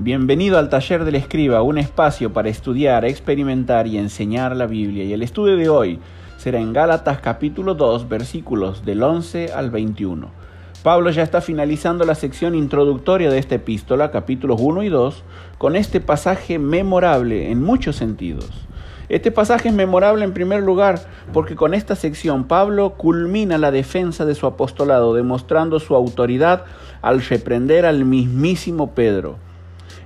Bienvenido al Taller del Escriba, un espacio para estudiar, experimentar y enseñar la Biblia. Y el estudio de hoy será en Gálatas capítulo 2, versículos del 11 al 21. Pablo ya está finalizando la sección introductoria de esta epístola, capítulos 1 y 2, con este pasaje memorable en muchos sentidos. Este pasaje es memorable en primer lugar porque con esta sección Pablo culmina la defensa de su apostolado, demostrando su autoridad al reprender al mismísimo Pedro.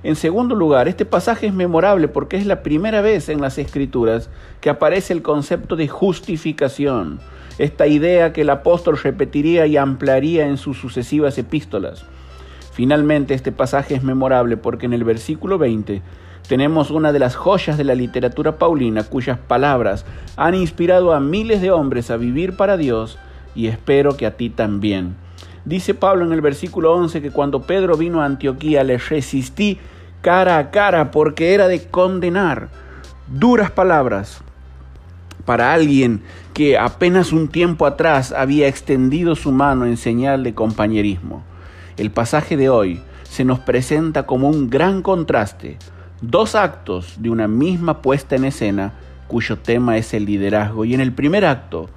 En segundo lugar, este pasaje es memorable porque es la primera vez en las Escrituras que aparece el concepto de justificación, esta idea que el apóstol repetiría y ampliaría en sus sucesivas epístolas. Finalmente, este pasaje es memorable porque en el versículo 20 tenemos una de las joyas de la literatura paulina cuyas palabras han inspirado a miles de hombres a vivir para Dios y espero que a ti también. Dice Pablo en el versículo 11 que cuando Pedro vino a Antioquía le resistí cara a cara porque era de condenar. Duras palabras para alguien que apenas un tiempo atrás había extendido su mano en señal de compañerismo. El pasaje de hoy se nos presenta como un gran contraste, dos actos de una misma puesta en escena cuyo tema es el liderazgo. Y en el primer acto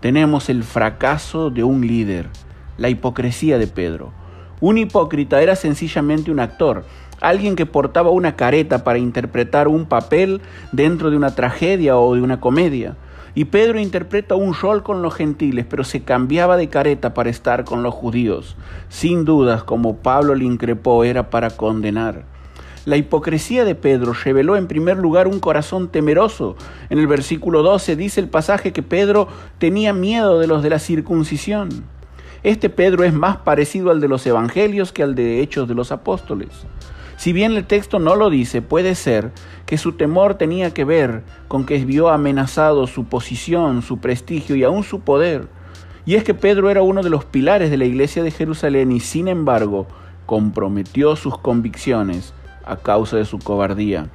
tenemos el fracaso de un líder la hipocresía de Pedro. Un hipócrita era sencillamente un actor, alguien que portaba una careta para interpretar un papel dentro de una tragedia o de una comedia. Y Pedro interpreta un rol con los gentiles, pero se cambiaba de careta para estar con los judíos. Sin dudas, como Pablo le increpó, era para condenar. La hipocresía de Pedro reveló en primer lugar un corazón temeroso. En el versículo 12 dice el pasaje que Pedro tenía miedo de los de la circuncisión. Este Pedro es más parecido al de los evangelios que al de Hechos de los Apóstoles. Si bien el texto no lo dice, puede ser que su temor tenía que ver con que vio amenazado su posición, su prestigio y aún su poder. Y es que Pedro era uno de los pilares de la iglesia de Jerusalén y sin embargo comprometió sus convicciones a causa de su cobardía.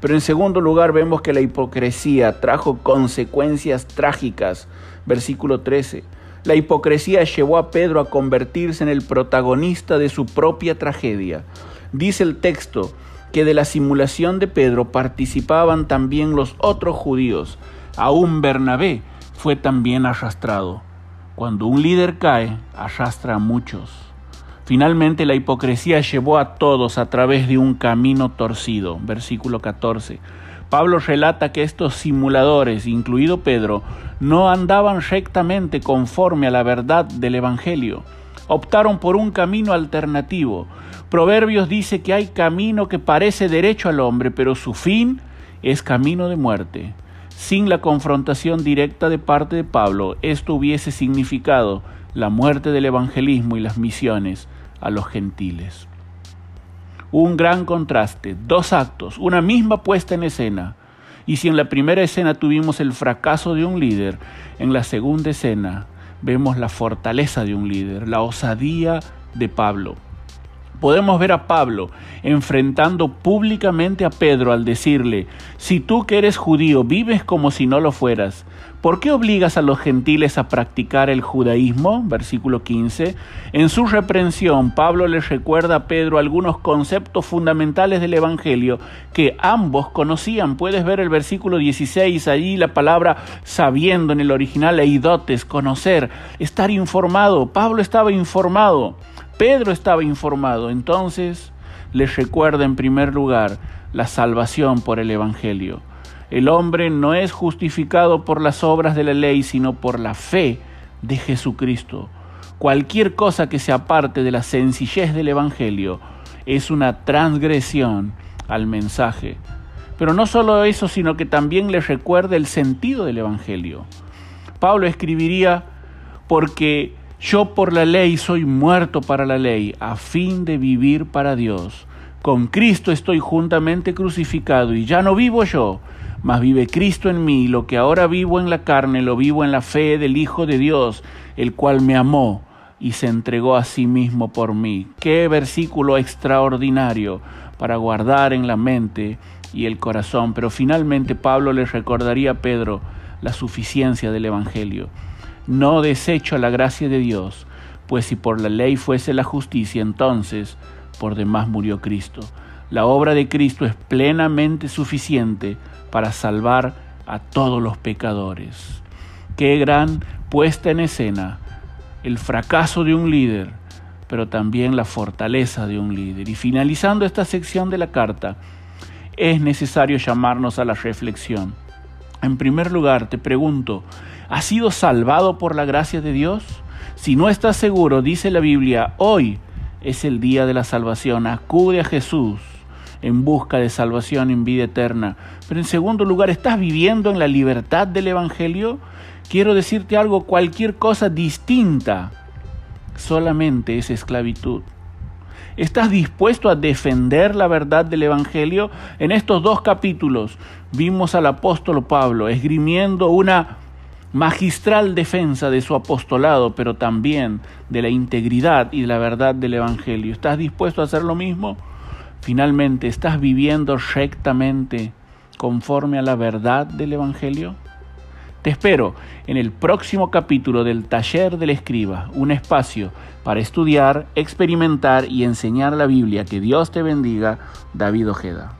Pero en segundo lugar vemos que la hipocresía trajo consecuencias trágicas. Versículo 13. La hipocresía llevó a Pedro a convertirse en el protagonista de su propia tragedia. Dice el texto que de la simulación de Pedro participaban también los otros judíos. Aún Bernabé fue también arrastrado. Cuando un líder cae, arrastra a muchos. Finalmente la hipocresía llevó a todos a través de un camino torcido. Versículo 14. Pablo relata que estos simuladores, incluido Pedro, no andaban rectamente conforme a la verdad del Evangelio. Optaron por un camino alternativo. Proverbios dice que hay camino que parece derecho al hombre, pero su fin es camino de muerte. Sin la confrontación directa de parte de Pablo, esto hubiese significado la muerte del evangelismo y las misiones a los gentiles un gran contraste, dos actos, una misma puesta en escena. Y si en la primera escena tuvimos el fracaso de un líder, en la segunda escena vemos la fortaleza de un líder, la osadía de Pablo. Podemos ver a Pablo enfrentando públicamente a Pedro al decirle, si tú que eres judío vives como si no lo fueras, ¿Por qué obligas a los gentiles a practicar el judaísmo? Versículo 15. En su reprensión, Pablo les recuerda a Pedro algunos conceptos fundamentales del Evangelio que ambos conocían. Puedes ver el versículo 16, allí la palabra sabiendo en el original, eidotes, conocer, estar informado. Pablo estaba informado, Pedro estaba informado. Entonces les recuerda en primer lugar la salvación por el Evangelio. El hombre no es justificado por las obras de la ley, sino por la fe de Jesucristo. Cualquier cosa que se aparte de la sencillez del Evangelio es una transgresión al mensaje. Pero no solo eso, sino que también le recuerda el sentido del Evangelio. Pablo escribiría, porque yo por la ley soy muerto para la ley, a fin de vivir para Dios. Con Cristo estoy juntamente crucificado y ya no vivo yo, mas vive Cristo en mí, lo que ahora vivo en la carne, lo vivo en la fe del Hijo de Dios, el cual me amó y se entregó a sí mismo por mí. Qué versículo extraordinario para guardar en la mente y el corazón. Pero finalmente Pablo le recordaría a Pedro la suficiencia del Evangelio. No desecho la gracia de Dios, pues si por la ley fuese la justicia, entonces por demás murió Cristo. la obra de Cristo es plenamente suficiente para salvar a todos los pecadores. Qué gran puesta en escena el fracaso de un líder, pero también la fortaleza de un líder. Y finalizando esta sección de la carta, es necesario llamarnos a la reflexión. En primer lugar, te pregunto, ¿has sido salvado por la gracia de Dios? Si no estás seguro, dice la Biblia, hoy es el día de la salvación. Acude a Jesús en busca de salvación en vida eterna. Pero en segundo lugar, ¿estás viviendo en la libertad del Evangelio? Quiero decirte algo, cualquier cosa distinta solamente es esclavitud. ¿Estás dispuesto a defender la verdad del Evangelio? En estos dos capítulos vimos al apóstol Pablo esgrimiendo una magistral defensa de su apostolado, pero también de la integridad y de la verdad del Evangelio. ¿Estás dispuesto a hacer lo mismo? Finalmente, ¿estás viviendo rectamente conforme a la verdad del Evangelio? Te espero en el próximo capítulo del Taller del Escriba, un espacio para estudiar, experimentar y enseñar la Biblia. Que Dios te bendiga, David Ojeda.